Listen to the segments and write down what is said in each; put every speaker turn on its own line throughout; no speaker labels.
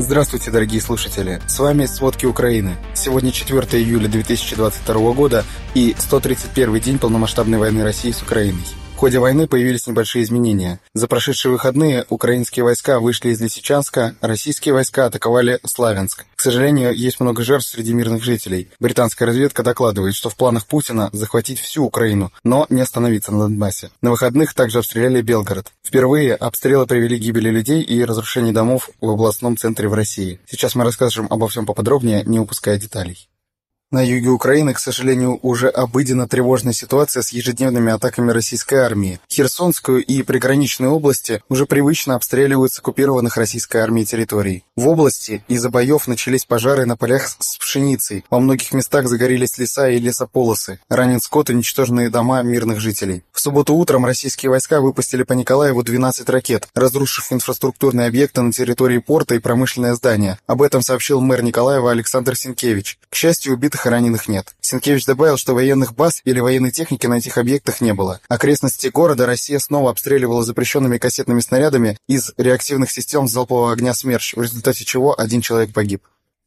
Здравствуйте, дорогие слушатели! С вами «Сводки Украины». Сегодня 4 июля 2022 года и 131 день полномасштабной войны России с Украиной. Ходе войны появились небольшие изменения. За прошедшие выходные украинские войска вышли из Лисичанска, российские войска атаковали Славянск. К сожалению, есть много жертв среди мирных жителей. Британская разведка докладывает, что в планах Путина захватить всю Украину, но не остановиться на Донбассе. На выходных также обстреляли Белгород. Впервые обстрелы привели к гибели людей и разрушению домов в областном центре в России. Сейчас мы расскажем обо всем поподробнее, не упуская деталей. На юге Украины, к сожалению, уже обыдена тревожная ситуация с ежедневными атаками российской армии. Херсонскую и приграничные области уже привычно обстреливают с оккупированных российской армией территорий. В области из-за боев начались пожары на полях с пшеницей. Во многих местах загорелись леса и лесополосы. Ранен скот и уничтоженные дома мирных жителей. В субботу утром российские войска выпустили по Николаеву 12 ракет, разрушив инфраструктурные объекты на территории порта и промышленное здание. Об этом сообщил мэр Николаева Александр Синкевич. К счастью, убитых убитых и раненых нет. Сенкевич добавил, что военных баз или военной техники на этих объектах не было. Окрестности города Россия снова обстреливала запрещенными кассетными снарядами из реактивных систем залпового огня «Смерч», в результате чего один человек погиб.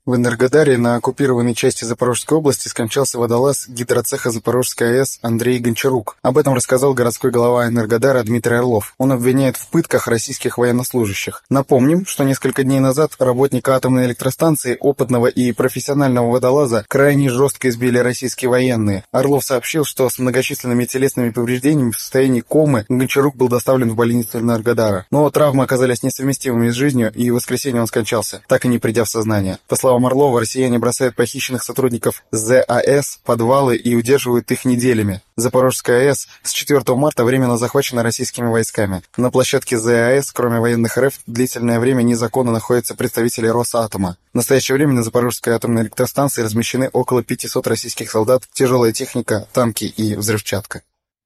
В Энергодаре на оккупированной части Запорожской области скончался водолаз гидроцеха Запорожской АЭС Андрей Гончарук. Об этом рассказал городской глава Энергодара Дмитрий Орлов. Он обвиняет в пытках российских военнослужащих. Напомним, что несколько дней назад работника атомной электростанции, опытного и профессионального водолаза, крайне жестко избили российские военные. Орлов сообщил, что с многочисленными телесными повреждениями в состоянии комы Гончарук был доставлен в больницу Энергодара. Но травмы оказались несовместимыми с жизнью, и в воскресенье он скончался, так и не придя в сознание. По словам словам Орлова, россияне бросают похищенных сотрудников ЗАЭС в подвалы и удерживают их неделями. Запорожская АЭС с 4 марта временно захвачена российскими войсками. На площадке ЗАЭС, кроме военных РФ, длительное время незаконно находятся представители Росатома. В настоящее время на Запорожской атомной электростанции размещены около 500 российских солдат, тяжелая техника, танки и взрывчатка.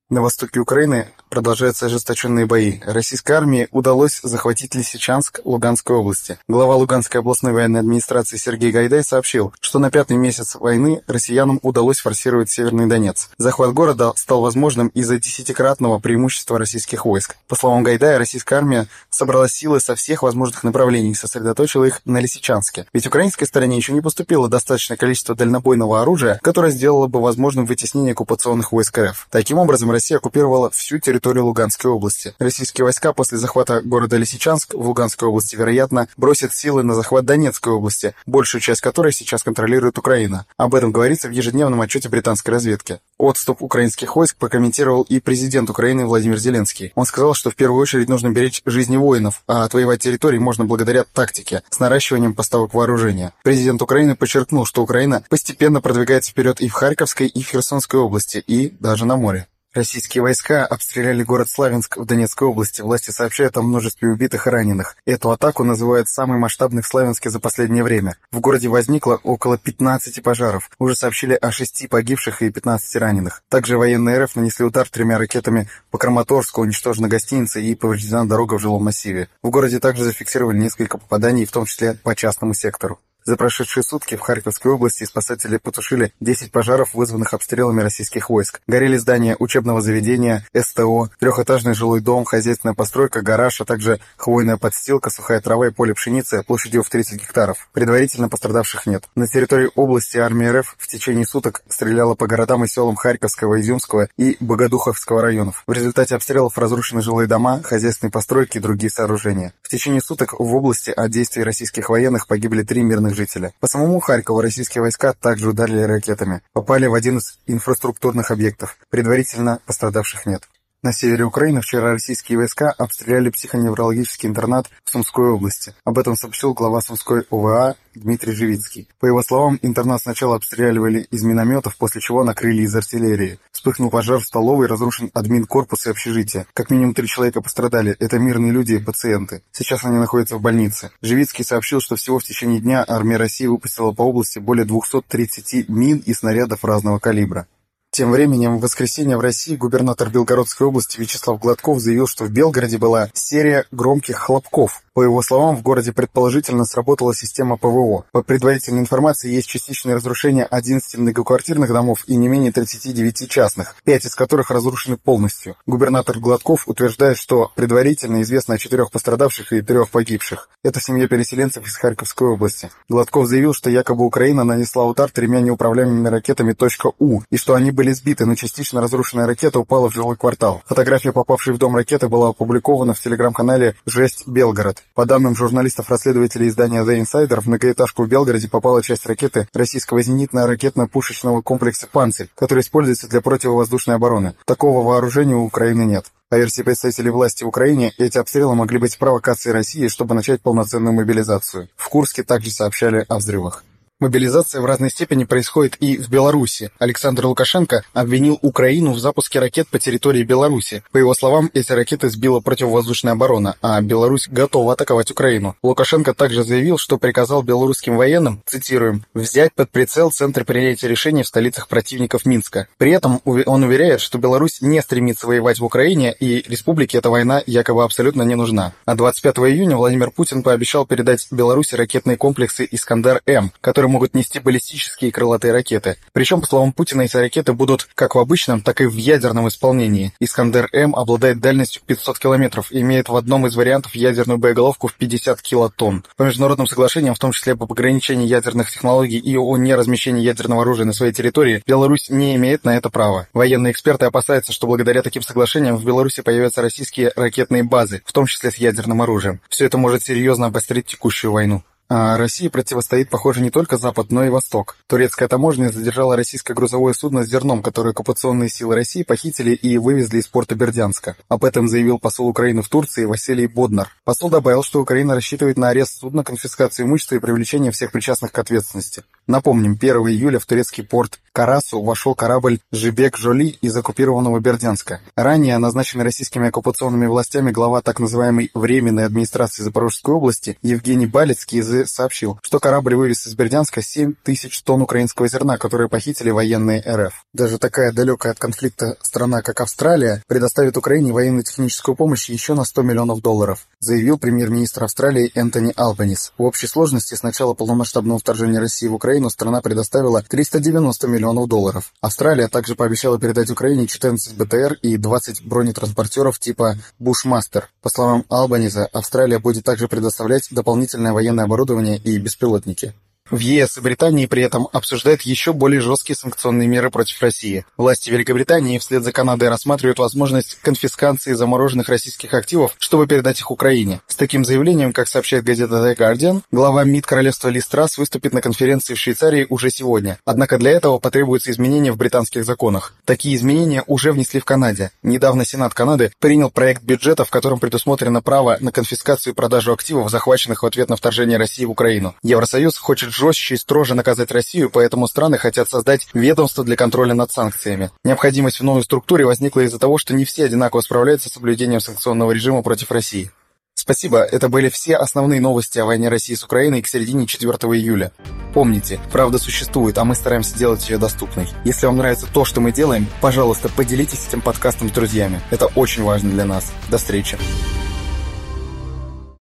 На востоке Украины продолжаются ожесточенные бои. Российской армии удалось захватить Лисичанск Луганской области. Глава Луганской областной военной администрации Сергей Гайдай сообщил, что на пятый месяц войны россиянам удалось форсировать Северный Донец. Захват города стал возможным из-за десятикратного преимущества российских войск. По словам Гайдая, российская армия собрала силы со всех возможных направлений и сосредоточила их на Лисичанске. Ведь украинской стороне еще не поступило достаточное количество дальнобойного оружия, которое сделало бы возможным вытеснение оккупационных войск РФ. Таким образом, Россия оккупировала всю территорию Луганской области. Российские войска после захвата города Лисичанск в Луганской области, вероятно, бросят силы на захват Донецкой области, большую часть которой сейчас контролирует Украина. Об этом говорится в ежедневном отчете британской разведки. Отступ украинских войск прокомментировал и президент Украины Владимир Зеленский. Он сказал, что в первую очередь нужно беречь жизни воинов, а отвоевать территории можно благодаря тактике, с наращиванием поставок вооружения. Президент Украины подчеркнул, что Украина постепенно продвигается вперед и в Харьковской, и в Херсонской области, и даже на море. Российские войска обстреляли город Славянск в Донецкой области. Власти сообщают о множестве убитых и раненых. Эту атаку называют самой масштабной в Славянске за последнее время. В городе возникло около 15 пожаров. Уже сообщили о 6 погибших и 15 раненых. Также военные РФ нанесли удар тремя ракетами по Краматорску, уничтожена гостиница и повреждена дорога в жилом массиве. В городе также зафиксировали несколько попаданий, в том числе по частному сектору. За прошедшие сутки в Харьковской области спасатели потушили 10 пожаров, вызванных обстрелами российских войск. Горели здания учебного заведения, СТО, трехэтажный жилой дом, хозяйственная постройка, гараж, а также хвойная подстилка, сухая трава и поле пшеницы площадью в 30 гектаров. Предварительно пострадавших нет. На территории области армия РФ в течение суток стреляла по городам и селам Харьковского, Изюмского и Богодуховского районов. В результате обстрелов разрушены жилые дома, хозяйственные постройки и другие сооружения. В течение суток в области от действий российских военных погибли три мирных жителя. По самому Харькову российские войска также ударили ракетами. Попали в один из инфраструктурных объектов. Предварительно пострадавших нет. На севере Украины вчера российские войска обстреляли психоневрологический интернат в Сумской области. Об этом сообщил глава Сумской ОВА Дмитрий Живицкий. По его словам, интернат сначала обстреливали из минометов, после чего накрыли из артиллерии. Вспыхнул пожар в столовой, разрушен админ корпуса и общежития. Как минимум три человека пострадали. Это мирные люди и пациенты. Сейчас они находятся в больнице. Живицкий сообщил, что всего в течение дня армия России выпустила по области более 230 мин и снарядов разного калибра. Тем временем, в воскресенье в России губернатор Белгородской области Вячеслав Гладков заявил, что в Белгороде была серия громких хлопков. По его словам, в городе предположительно сработала система ПВО. По предварительной информации, есть частичное разрушение 11 многоквартирных домов и не менее 39 частных, 5 из которых разрушены полностью. Губернатор Гладков утверждает, что предварительно известно о четырех пострадавших и трех погибших. Это семья переселенцев из Харьковской области. Гладков заявил, что якобы Украина нанесла удар тремя неуправляемыми ракетами .У и что они были сбиты, но частично разрушенная ракета упала в жилой квартал. Фотография попавшей в дом ракеты была опубликована в телеграм-канале «Жесть Белгород». По данным журналистов-расследователей издания The Insider, в многоэтажку в Белгороде попала часть ракеты российского зенитно-ракетно-пушечного комплекса «Панцирь», который используется для противовоздушной обороны. Такого вооружения у Украины нет. По версии представителей власти в Украине, эти обстрелы могли быть провокацией России, чтобы начать полноценную мобилизацию. В Курске также сообщали о взрывах. Мобилизация в разной степени происходит и в Беларуси. Александр Лукашенко обвинил Украину в запуске ракет по территории Беларуси. По его словам, эти ракеты сбила противовоздушная оборона, а Беларусь готова атаковать Украину. Лукашенко также заявил, что приказал белорусским военным, цитируем, «взять под прицел центр принятия решений в столицах противников Минска». При этом он уверяет, что Беларусь не стремится воевать в Украине, и республике эта война якобы абсолютно не нужна. А 25 июня Владимир Путин пообещал передать Беларуси ракетные комплексы «Искандар-М», которые которые могут нести баллистические крылатые ракеты. Причем, по словам Путина, эти ракеты будут как в обычном, так и в ядерном исполнении. Искандер-М обладает дальностью 500 километров и имеет в одном из вариантов ядерную боеголовку в 50 килотонн. По международным соглашениям, в том числе по ограничению ядерных технологий и о неразмещении ядерного оружия на своей территории, Беларусь не имеет на это права. Военные эксперты опасаются, что благодаря таким соглашениям в Беларуси появятся российские ракетные базы, в том числе с ядерным оружием. Все это может серьезно обострить текущую войну. А России противостоит, похоже, не только Запад, но и Восток. Турецкая таможня задержала российское грузовое судно с зерном, которое оккупационные силы России похитили и вывезли из порта Бердянска. Об этом заявил посол Украины в Турции Василий Боднар. Посол добавил, что Украина рассчитывает на арест судна, конфискацию имущества и привлечение всех причастных к ответственности. Напомним, 1 июля в турецкий порт Карасу вошел корабль «Жибек Жоли» из оккупированного Бердянска. Ранее назначенный российскими оккупационными властями глава так называемой Временной администрации Запорожской области Евгений Балецкий из сообщил, что корабль вывез из Бердянска 7 тысяч тонн украинского зерна, которые похитили военные РФ. Даже такая далекая от конфликта страна, как Австралия, предоставит Украине военно-техническую помощь еще на 100 миллионов долларов, заявил премьер-министр Австралии Энтони Албанис. В общей сложности с начала полномасштабного вторжения России в Украину страна предоставила 390 миллионов долларов. Австралия также пообещала передать Украине 14 БТР и 20 бронетранспортеров типа «Бушмастер». По словам Албаниза, Австралия будет также предоставлять дополнительное военное оборудование оборудование и беспилотники. В ЕС и Британии при этом обсуждают еще более жесткие санкционные меры против России. Власти Великобритании вслед за Канадой рассматривают возможность конфискации замороженных российских активов, чтобы передать их Украине. С таким заявлением, как сообщает газета The Guardian, глава МИД королевства Листрас выступит на конференции в Швейцарии уже сегодня. Однако для этого потребуются изменения в британских законах. Такие изменения уже внесли в Канаде. Недавно Сенат Канады принял проект бюджета, в котором предусмотрено право на конфискацию и продажу активов, захваченных в ответ на вторжение России в Украину. Евросоюз хочет жестче и строже наказать Россию, поэтому страны хотят создать ведомство для контроля над санкциями. Необходимость в новой структуре возникла из-за того, что не все одинаково справляются с соблюдением санкционного режима против России. Спасибо, это были все основные новости о войне России с Украиной к середине 4 июля. Помните, правда существует, а мы стараемся делать ее доступной. Если вам нравится то, что мы делаем, пожалуйста, поделитесь этим подкастом с друзьями. Это очень важно для нас. До встречи.